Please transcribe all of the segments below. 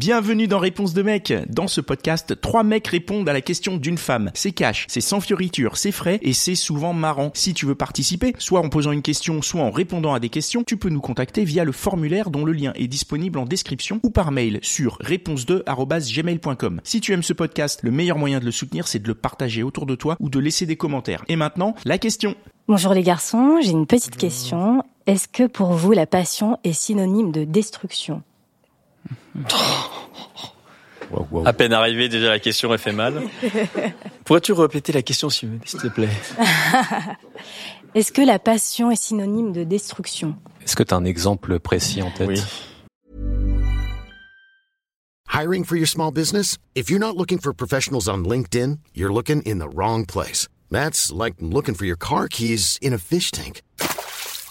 Bienvenue dans Réponse de mec. Dans ce podcast, trois mecs répondent à la question d'une femme. C'est cash, c'est sans fioriture, c'est frais et c'est souvent marrant. Si tu veux participer, soit en posant une question, soit en répondant à des questions, tu peux nous contacter via le formulaire dont le lien est disponible en description ou par mail sur réponse2@gmail.com. Si tu aimes ce podcast, le meilleur moyen de le soutenir, c'est de le partager autour de toi ou de laisser des commentaires. Et maintenant, la question. Bonjour les garçons, j'ai une petite question. Est-ce que pour vous la passion est synonyme de destruction? À peine arrivé, déjà la question elle fait mal. Pourrais-tu répéter la question s'il te plaît? Est-ce que la passion est synonyme de destruction? Est-ce que tu as un exemple précis en tête? Oui. Hiring for your small business? If you're not looking for professionals on LinkedIn, you're looking in the wrong place. That's like looking for your car keys in a fish tank.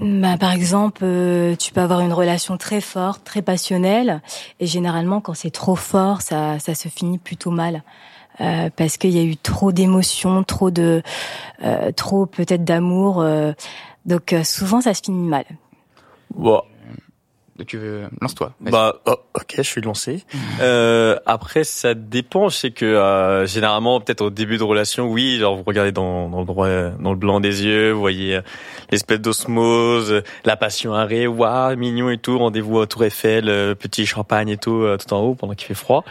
Bah, Par exemple, euh, tu peux avoir une relation très forte, très passionnelle, et généralement quand c'est trop fort, ça, ça se finit plutôt mal. Euh, parce qu'il y a eu trop d'émotions, trop de, euh, trop peut-être d'amour, euh, donc euh, souvent ça se finit mal. Tu veux lance-toi. bah oh, ok, je suis lancé. Euh, après, ça dépend. Je sais que euh, généralement, peut-être au début de relation, oui, genre vous regardez dans, dans le droit, dans le blanc des yeux, vous voyez euh, l'espèce d'osmose, la passion arrêt, waouh, mignon et tout, rendez-vous à Tour Eiffel, euh, petit champagne et tout, euh, tout en haut pendant qu'il fait froid.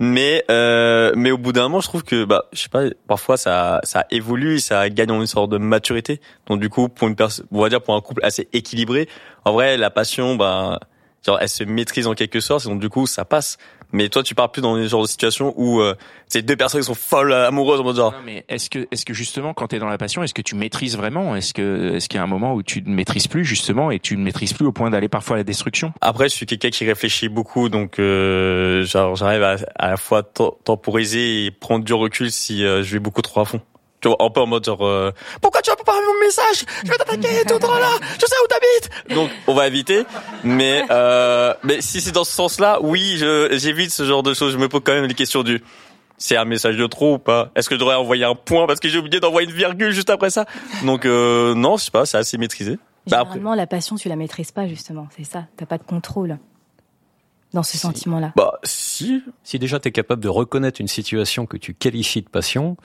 Mais mais au bout d'un moment, je trouve que bah je sais pas, parfois ça ça évolue, ça gagne en une sorte de maturité. Donc du coup, pour une personne, on va dire pour un couple assez équilibré, en vrai, la passion, bah genre elle se maîtrise en quelque sorte, donc du coup ça passe. Mais toi, tu pars plus dans les genres de situations où euh, c'est deux personnes qui sont folles amoureuses en mode genre. Non, mais est-ce que, est-ce que justement, quand tu es dans la passion, est-ce que tu maîtrises vraiment? Est-ce que, est-ce qu'il y a un moment où tu ne maîtrises plus justement et tu ne maîtrises plus au point d'aller parfois à la destruction? Après, je suis quelqu'un qui réfléchit beaucoup, donc euh, genre j'arrive à, à la fois tem- temporiser et prendre du recul si euh, je vais beaucoup trop à fond. Tu vois, un peu en mode genre euh, pourquoi tu as pas mon message? Je vais t'attaquer tout dans là. Je sais où t'habites. Donc on va éviter. Mais euh, mais si c'est dans ce sens-là, oui, je j'évite ce genre de choses. Je me pose quand même les questions du c'est un message de trop ou pas? Est-ce que je devrais envoyer un point parce que j'ai oublié d'envoyer une virgule juste après ça? Donc euh, non, je sais pas, c'est assez maîtrisé. Bah, après- Généralement, la passion, tu la maîtrises pas justement, c'est ça. T'as pas de contrôle dans ce sentiment-là. Bah si, Si déjà tu es capable de reconnaître une situation que tu qualifies de passion,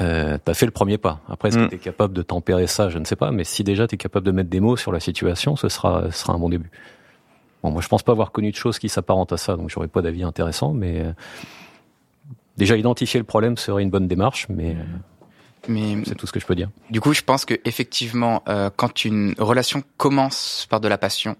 euh, t'as fait le premier pas. Après, est-ce Mm. que tu es capable de tempérer ça? Je ne sais pas. Mais si déjà tu es capable de mettre des mots sur la situation, ce sera, ce sera un bon début. Bon, moi, je pense pas avoir connu de choses qui s'apparentent à ça, donc j'aurais pas d'avis intéressant. Mais euh, déjà identifier le problème serait une bonne démarche, mais euh, Mais c'est tout ce que je peux dire. du coup, je pense que effectivement, quand une relation commence par de la passion,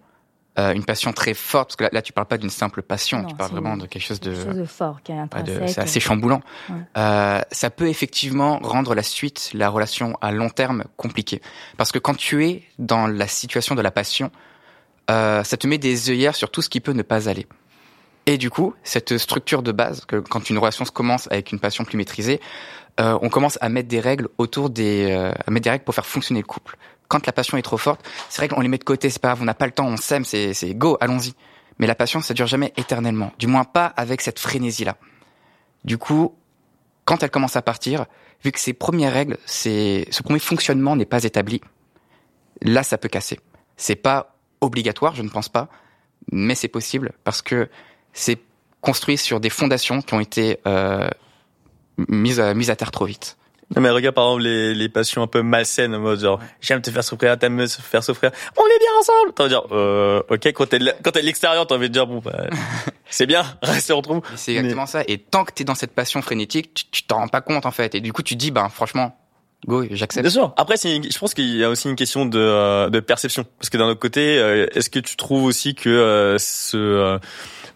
euh, une passion très forte, parce que là, là, tu parles pas d'une simple passion, Non, tu parles vraiment une- de quelque chose de, Quelque chose de fort qui est intrinsèque. c'est assez chamboulant. Ouais. Euh, ça peut effectivement rendre la suite, la relation à long terme compliquée, parce que quand tu es dans la situation de la passion, euh, ça te met des œillères sur tout ce qui peut ne pas aller. Et du coup, cette structure de base, que quand une relation se commence avec une passion plus maîtrisée, euh, on commence à mettre des règles autour des, euh, à mettre des règles pour faire fonctionner le couple. Quand la passion est trop forte, ces règles on les met de côté, c'est pas grave, on n'a pas le temps, on s'aime, c'est, c'est go, allons-y. Mais la passion, ça dure jamais éternellement, du moins pas avec cette frénésie-là. Du coup, quand elle commence à partir, vu que ces premières règles, c'est, ce premier fonctionnement n'est pas établi, là, ça peut casser. C'est pas obligatoire, je ne pense pas, mais c'est possible parce que c'est construit sur des fondations qui ont été euh, mises, à, mises à terre trop vite. Non mais regarde par exemple les, les passions un peu malsaines en mode genre j'aime te faire souffrir, t'aimes me faire souffrir, on est bien ensemble. T'as envie de dire euh, ok quand t'es de- quand t'es de l'extérieur t'as envie de dire bon bah, c'est bien restez entre vous. C'est exactement ça. Et tant que t'es dans cette passion frénétique, tu, tu t'en rends pas compte en fait. Et du coup, tu dis, ben franchement, go, j'accepte. Bien sûr. Après c'est une- je pense qu'il y a aussi une question de, euh, de perception parce que d'un autre côté euh, est-ce que tu trouves aussi que euh, ce euh,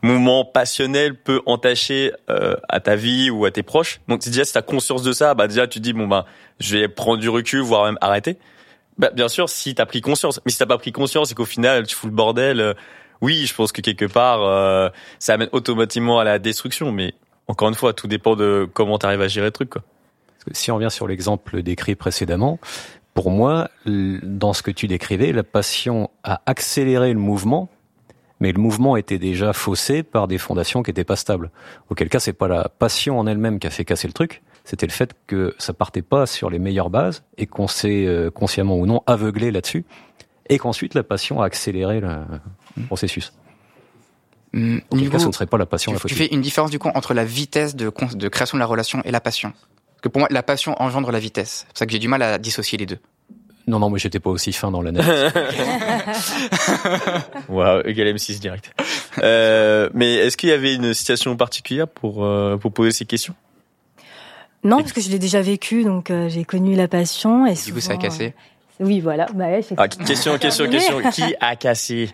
mouvement passionnel peut entacher euh, à ta vie ou à tes proches. Donc déjà si t'as conscience de ça, bah déjà tu te dis bon bah je vais prendre du recul, voire même arrêter. Bah, bien sûr si t'as pris conscience, mais si t'as pas pris conscience et qu'au final tu fous le bordel, euh, oui je pense que quelque part euh, ça amène automatiquement à la destruction. Mais encore une fois tout dépend de comment t'arrives à gérer le truc quoi. Si on revient sur l'exemple décrit précédemment, pour moi, dans ce que tu décrivais, la passion a accéléré le mouvement, mais le mouvement était déjà faussé par des fondations qui n'étaient pas stables. Auquel cas, c'est pas la passion en elle-même qui a fait casser le truc, c'était le fait que ça partait pas sur les meilleures bases et qu'on s'est euh, consciemment ou non aveuglé là-dessus, et qu'ensuite la passion a accéléré le processus. Mmh, cas, ce ne serait pas la passion. Tu, tu fais une différence du coup entre la vitesse de, de création de la relation et la passion que pour moi, la passion engendre la vitesse. C'est pour ça que j'ai du mal à dissocier les deux. Non, non, moi j'étais pas aussi fin dans l'analyse. Waouh, égal M6 direct. Euh, mais est-ce qu'il y avait une situation particulière pour, euh, pour poser ces questions? Non, parce que je l'ai déjà vécu, donc euh, j'ai connu la passion. Et du coup, ça a cassé Oui, voilà. Bah, ah, question, question, question. Qui a cassé?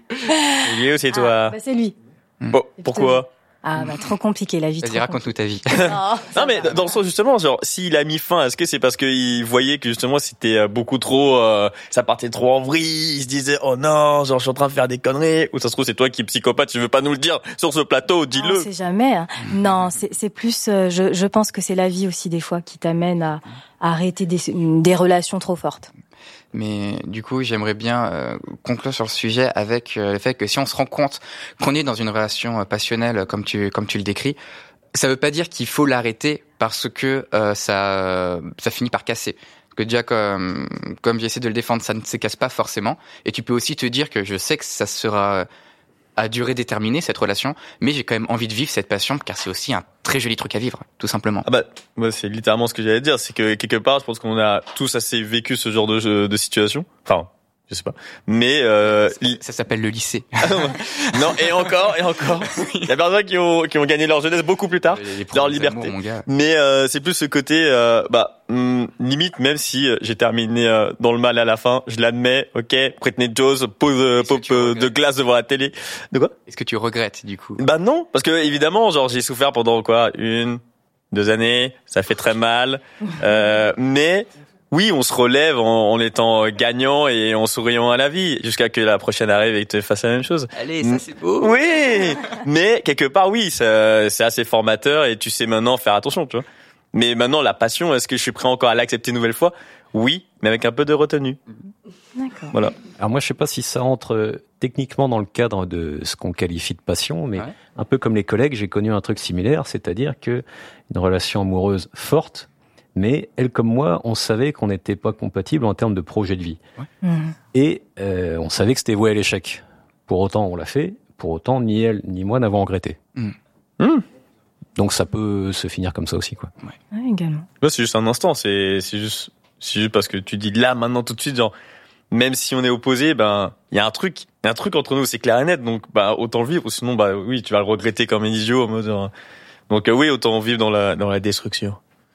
Léo, c'est toi ah, bah, C'est lui. Bon, pourquoi? Ah bah trop compliqué la vie. Vas-y raconte-nous ta vie. non mais dans le sens justement genre s'il a mis fin, est-ce que c'est parce qu'il voyait que justement c'était euh, beaucoup trop, euh, ça partait trop en vrille, il se disait oh non genre je suis en train de faire des conneries ou ça se trouve c'est toi qui es psychopathe, tu veux pas nous le dire sur ce plateau, dis-le. Non c'est jamais. Hein. Non c'est plus, euh, je, je pense que c'est la vie aussi des fois qui t'amène à, à arrêter des, des relations trop fortes. Mais du coup, j'aimerais bien euh, conclure sur le sujet avec euh, le fait que si on se rend compte qu'on est dans une relation euh, passionnelle comme tu comme tu le décris, ça veut pas dire qu'il faut l'arrêter parce que ça ça finit par casser. Que déjà comme comme j'essaie de le défendre, ça ne se casse pas forcément. Et tu peux aussi te dire que je sais que ça sera à durée déterminée cette relation, mais j'ai quand même envie de vivre cette passion car c'est aussi un très joli truc à vivre, tout simplement. Ah bah, c'est littéralement ce que j'allais dire, c'est que quelque part, je pense qu'on a tous assez vécu ce genre de, de situation. Enfin, je sais pas. Mais euh, ça, s'appelle le lycée. non, et encore, et encore. Il y a personnes qui ont qui ont gagné leur jeunesse beaucoup plus tard, leur liberté. Mais euh, c'est plus ce côté, euh, bah hmm, limite même si euh, j'ai terminé euh, dans le mal à la fin, je l'admets. Ok, Britney Jones pose pop de glace devant la télé. De quoi? Est-ce que tu regrettes du coup? Bah non, parce que évidemment, genre j'ai souffert pendant quoi une deux années, ça fait très mal. Euh, mais oui, on se relève en, étant gagnant et en souriant à la vie, jusqu'à que la prochaine arrive et te fasse la même chose. Allez, ça c'est beau. Oui, mais quelque part, oui, c'est assez formateur et tu sais maintenant faire attention, tu vois. Mais maintenant, la passion, est-ce que je suis prêt encore à l'accepter une nouvelle fois? Oui, mais avec un peu de retenue. D'accord. Voilà. Alors moi, je sais pas si ça entre euh, techniquement dans le cadre de ce qu'on qualifie de passion, mais un peu comme les collègues, j'ai connu un truc similaire, c'est-à-dire que une relation amoureuse forte mais elle comme moi, on savait qu'on n'était pas compatible en termes de projet de vie. Mhm. Et euh, on savait que c'était voué à l'échec. Pour autant, on l'a fait. Pour autant, ni elle ni moi n'avons regretté. Mhm. Mhm. Donc ça peut se finir comme ça aussi, quoi. Ouais. également. c'est juste un instant. C'est juste, c'est juste parce que tu dis là, maintenant, tout de suite, genre, même si on est opposé, ben, il y a un truc, il y a un truc entre nous, c'est clair et net. Donc, bah, autant vivre. Sinon, bah, oui, tu vas le regretter comme un idiot. donc, euh, oui, autant vivre dans la dans la destruction.